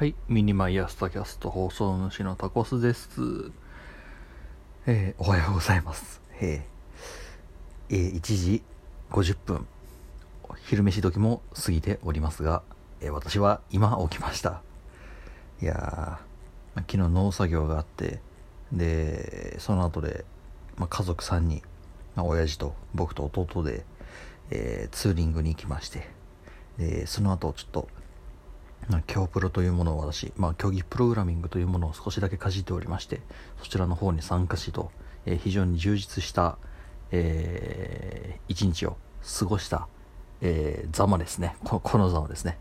はい、 miniMY 朝 tacast 放送主のタコスです。えー、おはようございます。えー、えー1時50分、昼飯時も過ぎておりますが、え私は今起きました。いやー、昨日農作業があって、で、その後で、ま、家族3人、ま、親父と僕と弟で、えツーリングに行きまして、でその後ちょっと、まあ競プロというものを私、まあ、競技プログラミングというものを少しだけかじっておりましてそちらの方に参加しと、えー非常に充実した、えー一日を過ごした、えーざまですね。ここのざまですね。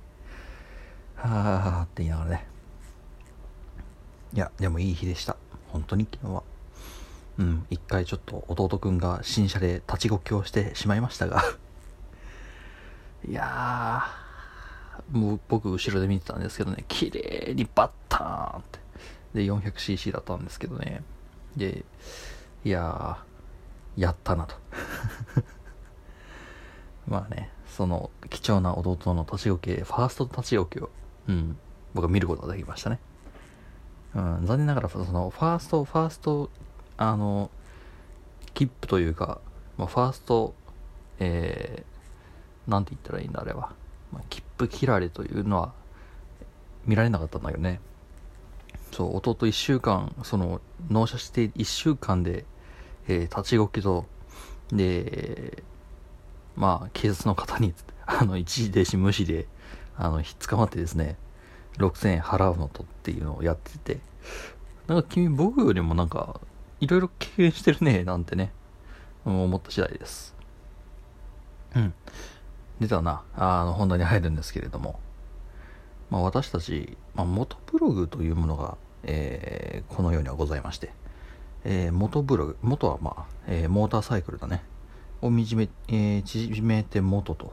はあって言いながらね。いやでもいい日でした。本当に昨日は。うん一回ちょっと弟くんが新車で立ちこきをしてしまいましたが。いやー。僕後ろで見てたんですけどね綺麗にバッターンって。で 400cc だったんですけどね。でいやーやったなと。まあねその貴重な弟の立ち置きファースト立ち置きをうん僕は見ることができましたね。うん、残念ながらそのファーストファーストあの切符というか、まあ、ファーストえー、なんて言ったらいいんだあれは、まあ、切符切られというのは見られなかったんだけどね。そう弟1週間その納車して1週間で、えー立ち動きとでまあ警察の方に あの一時停止無視であの捕まってですね6000円払うのとっていうのをやってて。なんか君僕よりもなんかいろいろ経験してるねなんてね思った次第です。うん。ではな。あの本題に入るんですけれども、まあ、私たち、まあ、元ブログというものが、えーこの世にはございまして、えー元ブログ元はまあ、えーモーターサイクルだね。をみじめ、えー縮めて元と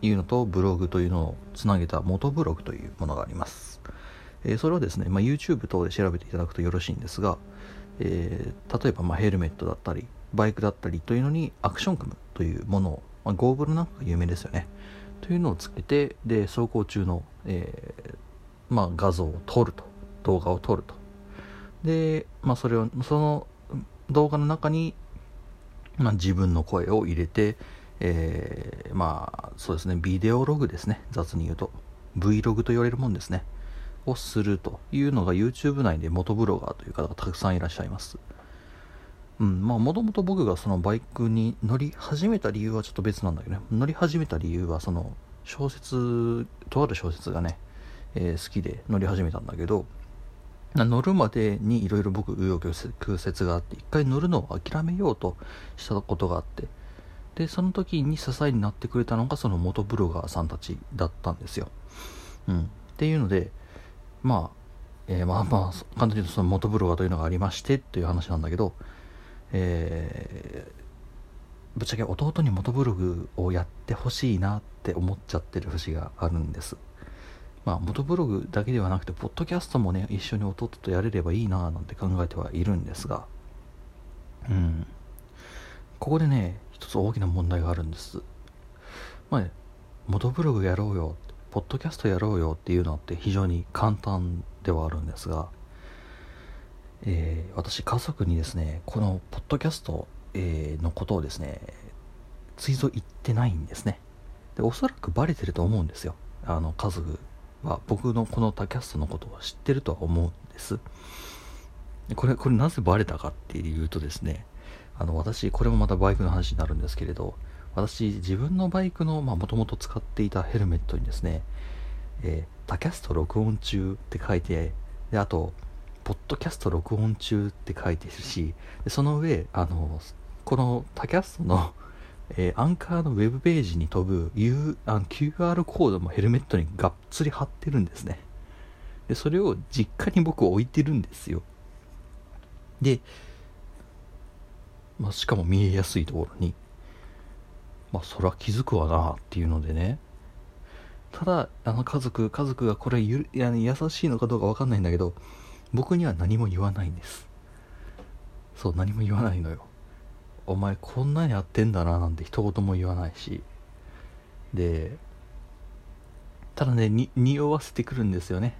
いうのとブログというのをつなげた元ブログというものがあります、えーそれはですね、まあ、YouTube 等で調べていただくとよろしいんですが、えー例えばまあヘルメットだったりバイクだったりというのにアクションカムというものを、まあ、ゴーグルなんかが有名ですよね。というのをつけてで走行中の、えーまあ、画像を撮ると。動画を撮ると。で、まあ、それをその動画の中に、まあ、自分の声を入れて、えーまあそうですねビデオログですね。雑に言うと。Vlog と言われるもんですね。をするというのが YouTube 内で元ブロガーという方がたくさんいらっしゃいます。うんまあもともと僕がそのバイクに乗り始めた理由はちょっと別なんだけどね。乗り始めた理由はその小説とある小説がね、えー好きで乗り始めたんだけど乗るまでにいろいろ僕紆余曲折があって一回乗るのを諦めようとしたことがあってでその時に支えになってくれたのがその元ブロガーさんたちだったんですよ、うん、っていうのでまあ、えーまあまあ簡単に言うとその元ブロガーというのがありましてという話なんだけどえーぶっちゃけ弟に元ブログをやってほしいなって思っちゃってる節があるんです。まあ元ブログだけではなくてポッドキャストもね一緒に弟とやれればいいななんて考えてはいるんですが。うん。ここでね一つ大きな問題があるんです。まあ motoblog やろうよポッドキャストやろうよっていうのって非常に簡単ではあるんですが。えー私家族にですねこのポッドキャスト、えーのことをですねついぞ言ってないんですね。でおそらくバレてると思うんですよ。あの家族は。僕のこの tacast のことを知ってるとは思うんです。これこれなぜバレたかっていうとですねあの私これもまたバイクの話になるんですけれど私自分のバイクのもともと使っていたヘルメットにですね、えー tacast 録音中って書いてであとポッドキャスト録音中って書いてるしその上あのこの tacast の、えーアンカーのウェブページに飛ぶ U あの QR コードもヘルメットにがっつり貼ってるんですね。でそれを実家に僕置いてるんですよ。で、まあ、しかも見えやすいところにまあそれは気づくわなっていうのでね。ただあの家族家族がこれゆいや優しいのかどうかわかんないんだけど僕には何も言わないんです。そう何も言わないのよ。お前こんなにやってんだななんて一言も言わないし。でただねに匂わせてくるんですよね。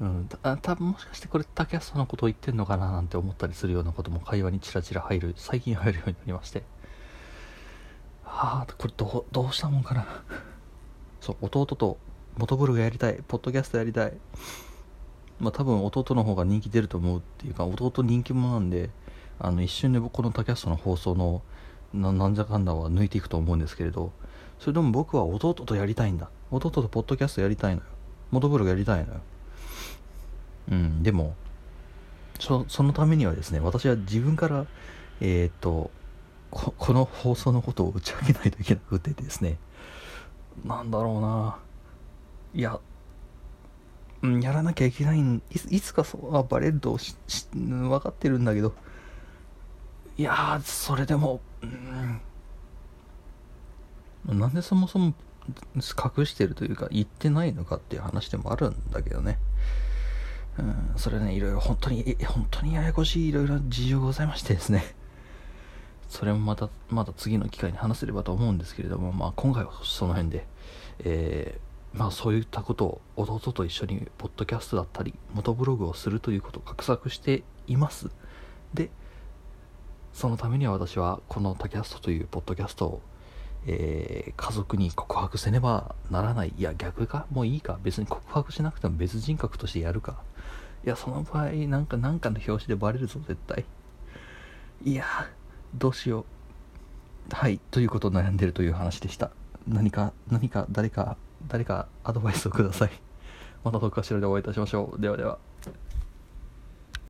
うん、た多分もしかしてこれタキャストのことを言ってんのかななんて思ったりするようなことも会話にチラチラ入る最近入るようになりまして。はあこれどうどうしたもんかな。そう弟とモトブログやりたいポッドキャストやりたい。まあ多分弟の方が人気出ると思うっていうか弟人気者なんであの一瞬で僕このタキャストの放送のななんじゃかんだは抜いていくと思うんですけれどそれでも僕は弟とやりたいんだ。弟とポッドキャストやりたいのよ。元ブログやりたいのよ。うんでもそそのためにはですね私は自分からえーっとここの放送のことを打ち明けないといけなくてですね。なんだろうな。いやうんやらなきゃいけないんいついつかそうはバレるとしし分かってるんだけど。いやーそれでもうん。なんでそもそも隠してるというか言ってないのかっていう話でもあるんだけどね。うんそれねいろいろ本当に本当にややこしいいろいろ事情がございましてですね。それもまたまた次の機会に話せればと思うんですけれども、まあ、今回はその辺で、えーまあ、そういったことを弟と一緒にポッドキャストだったり元ブログをするということを画策しています。でそのためには私はこのタキャストというポッドキャストを、えー家族に告白せねばならない。いや逆かもういいか。別に告白しなくても別人格としてやるか。いやその場合なんかなんかの表紙でバレるぞ絶対。いやどうしよう。はいということを悩んでるという話でした。何か何か誰か誰かアドバイスをください。またどっかしらでお会いいたしましょう。ではでは。